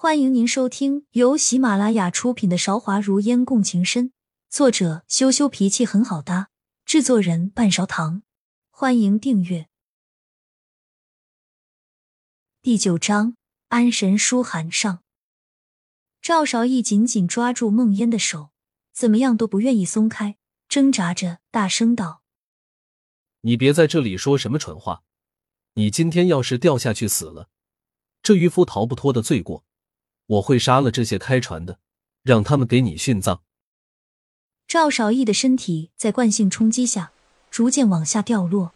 欢迎您收听由喜马拉雅出品的《韶华如烟共情深》，作者羞羞脾气很好搭，制作人半勺糖。欢迎订阅。第九章，安神书函上，赵韶义紧紧抓住孟烟的手，怎么样都不愿意松开，挣扎着大声道：“你别在这里说什么蠢话！你今天要是掉下去死了，这渔夫逃不脱的罪过。”我会杀了这些开船的，让他们给你殉葬。赵少义的身体在惯性冲击下逐渐往下掉落，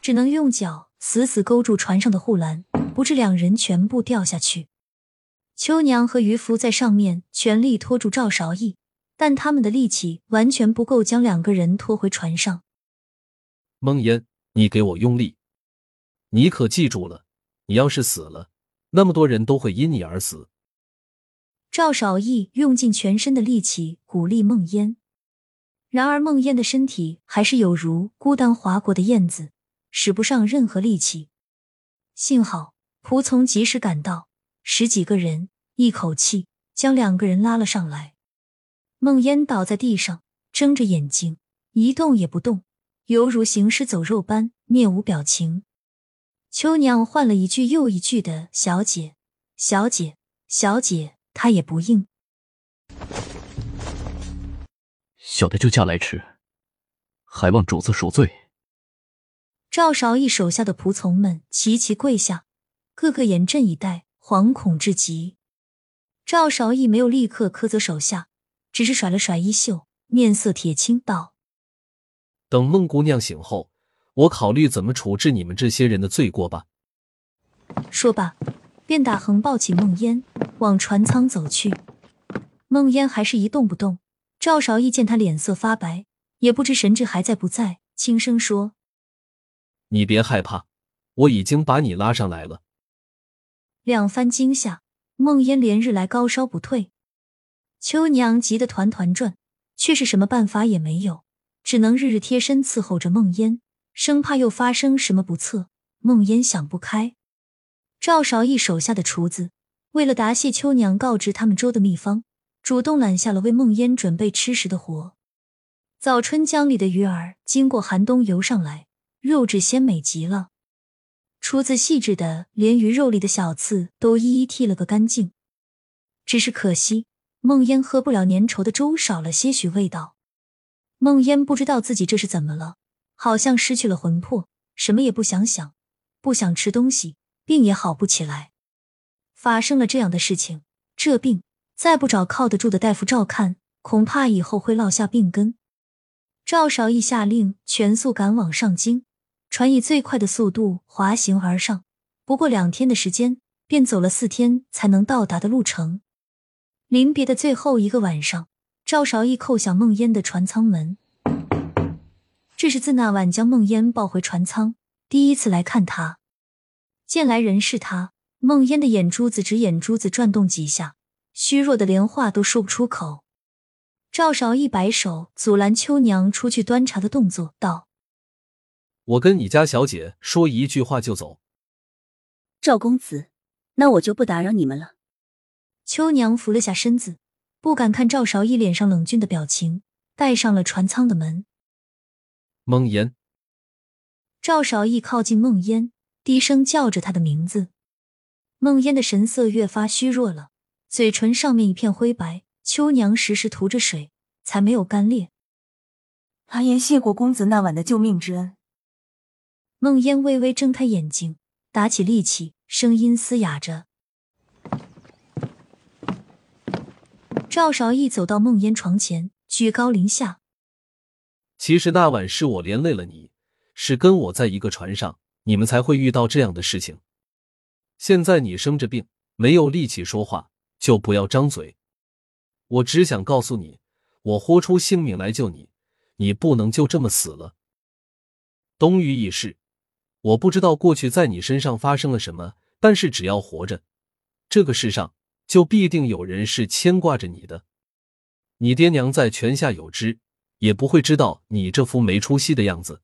只能用脚死死勾住船上的护栏，不致两人全部掉下去。秋娘和渔夫在上面全力拖住赵少义，但他们的力气完全不够将两个人拖回船上。梦烟，你给我用力！你可记住了，你要是死了，那么多人都会因你而死。赵少义用尽全身的力气鼓励孟烟，然而孟烟的身体还是有如孤单划过的燕子，使不上任何力气。幸好仆从及时赶到，十几个人一口气将两个人拉了上来。孟烟倒在地上，睁着眼睛，一动也不动，犹如行尸走肉般面无表情。秋娘唤了一句又一句的“小姐，小姐，小姐”。他也不应，小的就嫁来迟，还望主子赎罪。赵韶义手下的仆从们齐齐跪下，个个严阵以待，惶恐至极。赵韶义没有立刻苛责手下，只是甩了甩衣袖，面色铁青道：“等孟姑娘醒后，我考虑怎么处置你们这些人的罪过吧。”说罢。便打横抱起孟烟，往船舱走去。孟烟还是一动不动。赵少义见他脸色发白，也不知神志还在不在，轻声说：“你别害怕，我已经把你拉上来了。”两番惊吓，孟烟连日来高烧不退，秋娘急得团团转，却是什么办法也没有，只能日日贴身伺候着孟烟，生怕又发生什么不测。孟烟想不开。赵少义手下的厨子为了答谢秋娘告知他们粥的秘方，主动揽下了为孟烟准备吃食的活。早春江里的鱼儿经过寒冬游上来，肉质鲜美极了。厨子细致的连鱼肉里的小刺都一一剔了个干净。只是可惜，孟烟喝不了粘稠的粥，少了些许味道。孟烟不知道自己这是怎么了，好像失去了魂魄，什么也不想想，不想吃东西。病也好不起来，发生了这样的事情，这病再不找靠得住的大夫照看，恐怕以后会落下病根。赵少义下令全速赶往上京，船以最快的速度滑行而上，不过两天的时间，便走了四天才能到达的路程。临别的最后一个晚上，赵少义叩响孟烟的船舱门，这是自那晚将孟烟抱回船舱，第一次来看他。见来人是他，孟烟的眼珠子直眼珠子转动几下，虚弱的连话都说不出口。赵少义摆手阻拦秋娘出去端茶的动作，道：“我跟你家小姐说一句话就走。”赵公子，那我就不打扰你们了。秋娘扶了下身子，不敢看赵少义脸上冷峻的表情，带上了船舱的门。梦烟，赵少义靠近梦烟。低声叫着他的名字，孟烟的神色越发虚弱了，嘴唇上面一片灰白。秋娘时时涂着水，才没有干裂。阿言谢过公子那晚的救命之恩。孟烟微微睁开眼睛，打起力气，声音嘶哑着。赵少义走到孟烟床前，居高临下：“其实那晚是我连累了你，是跟我在一个船上。”你们才会遇到这样的事情。现在你生着病，没有力气说话，就不要张嘴。我只想告诉你，我豁出性命来救你，你不能就这么死了。冬雨已逝，我不知道过去在你身上发生了什么，但是只要活着，这个世上就必定有人是牵挂着你的。你爹娘在泉下有知，也不会知道你这副没出息的样子。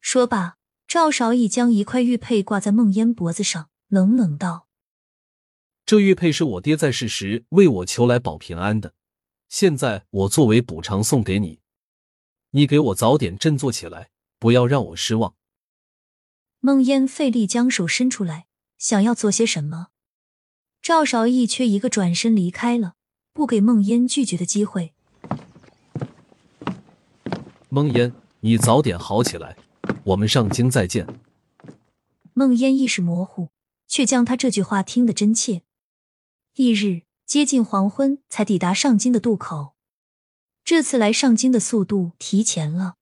说吧。赵少义将一块玉佩挂在孟烟脖子上，冷冷道：“这玉佩是我爹在世时为我求来保平安的，现在我作为补偿送给你，你给我早点振作起来，不要让我失望。孟烟费力将手伸出来，想要做些什么，赵少义却一个转身离开了，不给孟烟拒绝的机会。孟烟，你早点好起来，我们上京再见。孟烟意识模糊，却将他这句话听得真切。翌日接近黄昏，才抵达上京的渡口。这次来上京的速度提前了。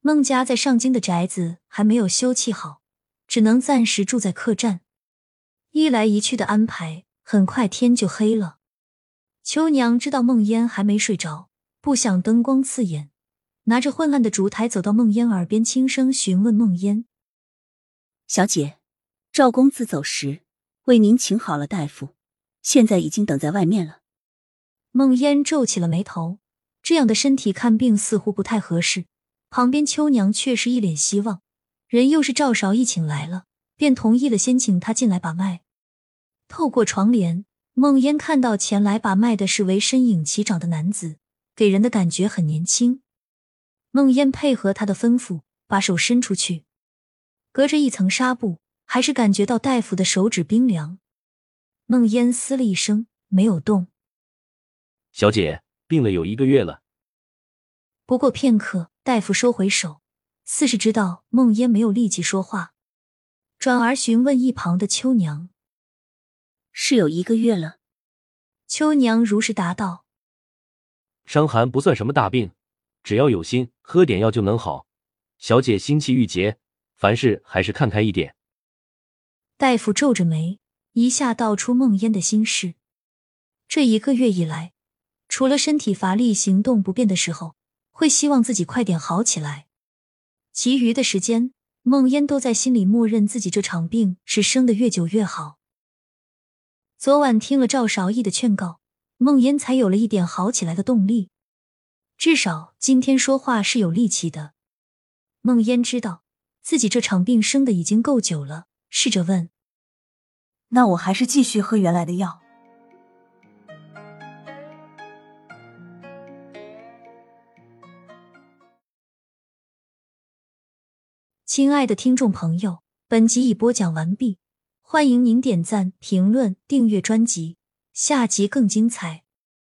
孟家在上京的宅子还没有修葺好，只能暂时住在客栈。一来一去的安排，很快天就黑了。秋娘知道孟烟还没睡着，不想灯光刺眼，拿着昏暗的烛台走到孟烟耳边，轻声询问孟烟：“小姐，赵公子走时为您请好了大夫。”现在已经等在外面了。孟烟皱起了眉头，这样的身体看病似乎不太合适。旁边秋娘却是一脸希望，人又是赵少义请来了，便同意了，先请他进来把脉。透过床帘，孟烟看到前来把脉的是位身影齐长的男子，给人的感觉很年轻。孟烟配合他的吩咐，把手伸出去，隔着一层纱布，还是感觉到大夫的手指冰凉。孟烟嘶了一声，没有动。小姐病了有一个月了。不过片刻，大夫收回手，似是知道孟烟没有力气说话，转而询问一旁的秋娘：“是有一个月了。”秋娘如实答道：“伤寒不算什么大病，只要有心，喝点药就能好。小姐心气郁结，凡事还是看开一点。”大夫皱着眉。一下道出梦烟的心事。这一个月以来，除了身体乏力、行动不便的时候，会希望自己快点好起来。其余的时间，梦烟都在心里默认自己这场病是生的越久越好。昨晚听了赵少义的劝告，梦烟才有了一点好起来的动力。至少今天说话是有力气的。梦烟知道自己这场病生的已经够久了，试着问。那我还是继续喝原来的药。亲爱的听众朋友，本集已播讲完毕，欢迎您点赞、评论、订阅专辑，下集更精彩。